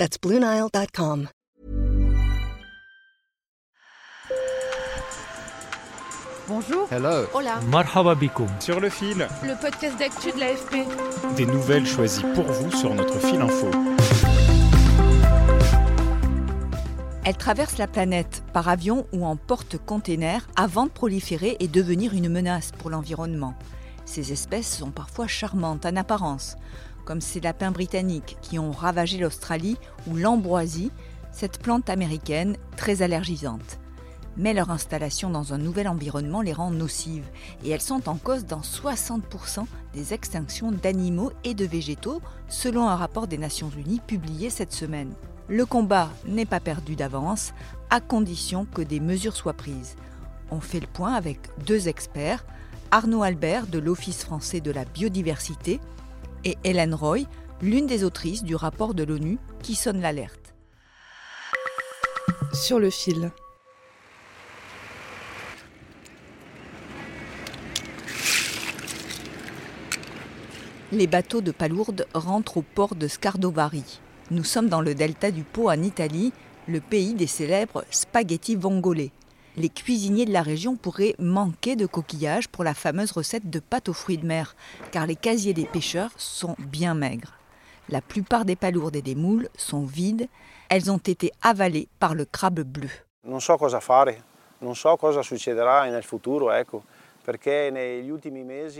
That's BlueNile.com. Bonjour. Hello. Hola. Marhaba. Sur le fil, Le podcast d'actu de l'AFP. des nouvelles choisies pour vous sur notre fil info. Elles traversent la planète par avion ou en porte-container avant de proliférer et devenir une menace pour l'environnement. Ces espèces sont parfois charmantes en apparence, comme ces lapins britanniques qui ont ravagé l'Australie ou l'ambroisie, cette plante américaine très allergisante. Mais leur installation dans un nouvel environnement les rend nocives et elles sont en cause dans 60% des extinctions d'animaux et de végétaux, selon un rapport des Nations Unies publié cette semaine. Le combat n'est pas perdu d'avance, à condition que des mesures soient prises. On fait le point avec deux experts, Arnaud Albert de l'Office français de la biodiversité et Hélène Roy, l'une des autrices du rapport de l'ONU qui sonne l'alerte. Sur le fil. Les bateaux de palourdes rentrent au port de Scardovari. Nous sommes dans le delta du Pô en Italie, le pays des célèbres spaghetti vongole. Les cuisiniers de la région pourraient manquer de coquillages pour la fameuse recette de pâte aux fruits de mer, car les casiers des pêcheurs sont bien maigres. La plupart des palourdes et des moules sont vides, elles ont été avalées par le crabe bleu. Non so cosa fare, non so cosa.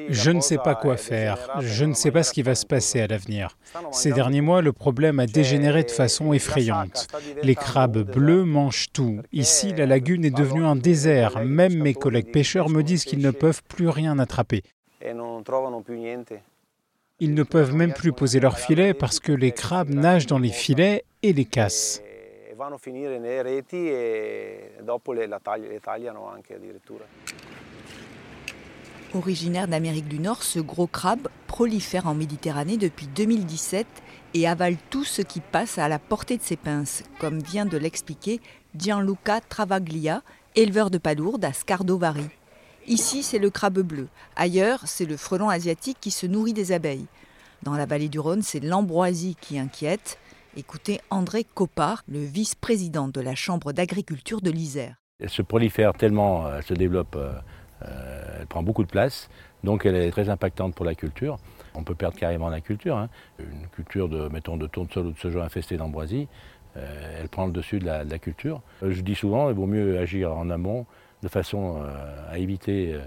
Je ne sais pas quoi faire. Je ne sais pas ce qui va se passer à l'avenir. Ces derniers mois, le problème a dégénéré de façon effrayante. Les crabes bleus mangent tout. Ici, la lagune est devenue un désert. Même mes collègues pêcheurs me disent qu'ils ne peuvent plus rien attraper. e. Ils ne peuvent même plus poser leurs filets parce que les crabes nagent dans les filets et les cassent. Vanno a finire nelle reti e dopo le, la tagli- le tagliano anche addirittura. Originaire d'Amérique du Nord, ce gros crabe prolifère en Méditerranée depuis 2017 et avale tout ce qui passe à la portée de ses pinces, comme vient de l'expliquer Gianluca Travaglia, éleveur de palourdes à Scardovari. Ici, c'est le crabe bleu. Ailleurs, c'est le frelon asiatique qui se nourrit des abeilles. Dans la vallée du Rhône, c'est l'ambroisie qui inquiète. Écoutez André Copard, le vice-président de la Chambre d'agriculture de l'Isère. Elle se prolifère tellement, euh, elle se développe, euh, elle prend beaucoup de place, donc elle est très impactante pour la culture. On peut perdre carrément la culture. hein. Une culture de, mettons, de tournesol ou de soja infesté d'ambroisie, euh, elle prend le dessus de la, culture. Euh, je dis souvent, il vaut mieux agir en amont de façon euh, à éviter euh,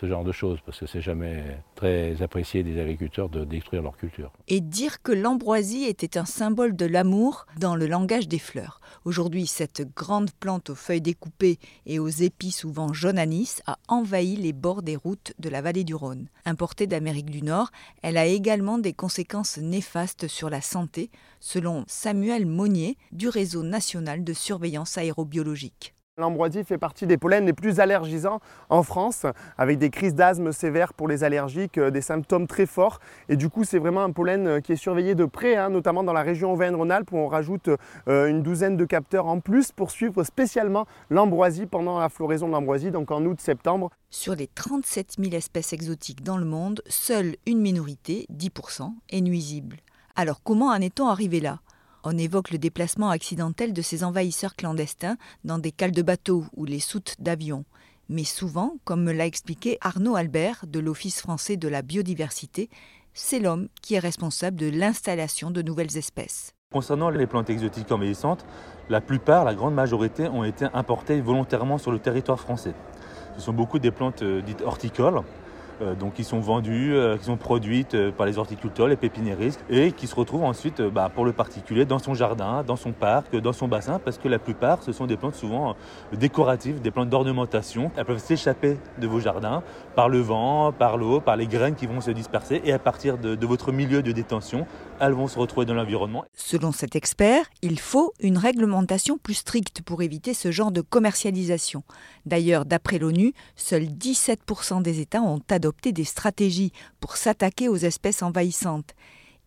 ce genre de choses, parce que c'est jamais très apprécié des agriculteurs de détruire leur culture. et dire que l'ambroisie était un symbole de l'amour dans le langage des fleurs. Aujourd'hui, cette grande plante aux feuilles découpées et aux épis souvent jaune anis a envahi les bords des routes de la vallée du Rhône. Importée d'Amérique du Nord, elle a également des conséquences néfastes sur la santé, selon Samuel Monnier du réseau national de surveillance aérobiologique. L'ambroisie fait partie des pollens les plus allergisants en France, avec des crises d'asthme sévères pour les allergiques, euh, des symptômes très forts. Et du coup, c'est vraiment un pollen euh, qui est surveillé de près, hein, notamment dans la région Auvergne-Rhône-Alpes, où on rajoute euh, une douzaine de capteurs en plus pour suivre spécialement l'ambroisie pendant la floraison de l'ambroisie, donc en août-septembre. Sur les 37 000 espèces exotiques dans le monde, seule une minorité, 10%, est nuisible. Alors comment en est-on arrivé là? On évoque le déplacement accidentel de ces envahisseurs clandestins dans des cales de bateaux ou les soutes d'avions. Mais souvent, comme me l'a expliqué Arnaud Albert de l'Office français de la biodiversité, c'est l'homme qui est responsable de l'installation de nouvelles espèces. Concernant les plantes exotiques envahissantes, la plupart, la grande majorité, ont été importées volontairement sur le territoire français. Ce sont beaucoup des plantes euh, dites horticoles, donc qui sont vendues, euh, qui sont produites euh, par les horticulteurs, les pépiniéristes, et qui se retrouvent ensuite bah, pour le particulier dans son jardin, dans son parc, dans son bassin, parce que la plupart, ce sont des plantes souvent décoratives, des plantes d'ornementation. Elles peuvent s'échapper de vos jardins par le vent, par l'eau, par les graines qui vont se disperser, et à partir de, de votre milieu de détention, elles vont se retrouver dans l'environnement. Selon cet expert, il faut une réglementation plus stricte pour éviter ce genre de commercialisation. D'ailleurs, d'après l'ONU, seuls 17% des États ont adopté des stratégies pour s'attaquer aux espèces envahissantes,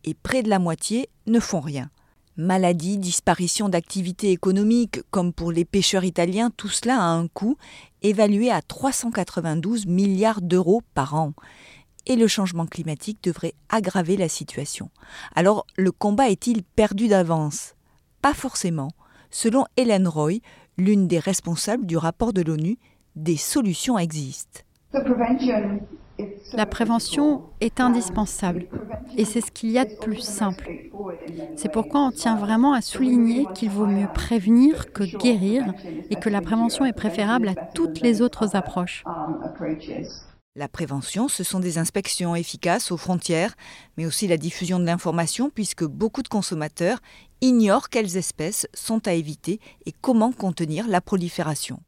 et près de la moitié ne font rien. Maladies, disparition d'activités économiques, comme pour les pêcheurs italiens, tout cela a un coût évalué à 392 milliards d'euros par an et le changement climatique devrait aggraver la situation. Alors le combat est-il perdu d'avance? Pas forcément. Selon Hélène Roy, l'une des responsables du rapport de l'ONU, des solutions existent. La prévention est indispensable et c'est ce qu'il y a de plus simple. C'est pourquoi on tient vraiment à souligner qu'il vaut mieux prévenir que guérir et que la prévention est préférable à toutes les autres approches. La prévention, ce sont des inspections efficaces aux frontières, mais aussi la diffusion de l'information, puisque beaucoup de consommateurs ignorent quelles espèces sont à éviter et comment contenir la prolifération.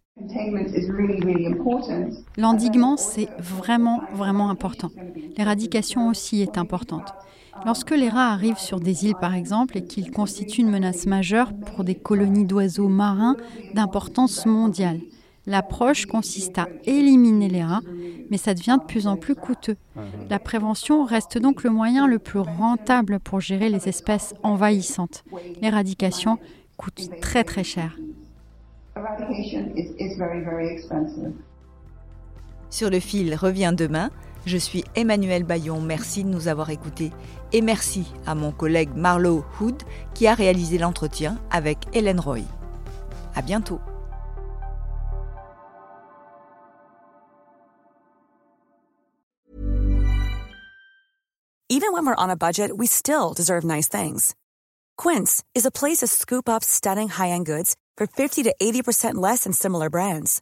L'endiguement, c'est vraiment, vraiment important. L'éradication aussi est importante. Lorsque les rats arrivent sur des îles, par exemple, et qu'ils constituent une menace majeure pour des colonies d'oiseaux marins d'importance mondiale, L'approche consiste à éliminer les rats, mais ça devient de plus en plus coûteux. La prévention reste donc le moyen le plus rentable pour gérer les espèces envahissantes. L'éradication coûte très très cher. Sur le fil revient demain. Je suis Emmanuel Bayon, merci de nous avoir écoutés. Et merci à mon collègue Marlowe Hood qui a réalisé l'entretien avec Hélène Roy. À bientôt. Even when we're on a budget, we still deserve nice things. Quince is a place to scoop up stunning high-end goods for 50 to 80% less than similar brands.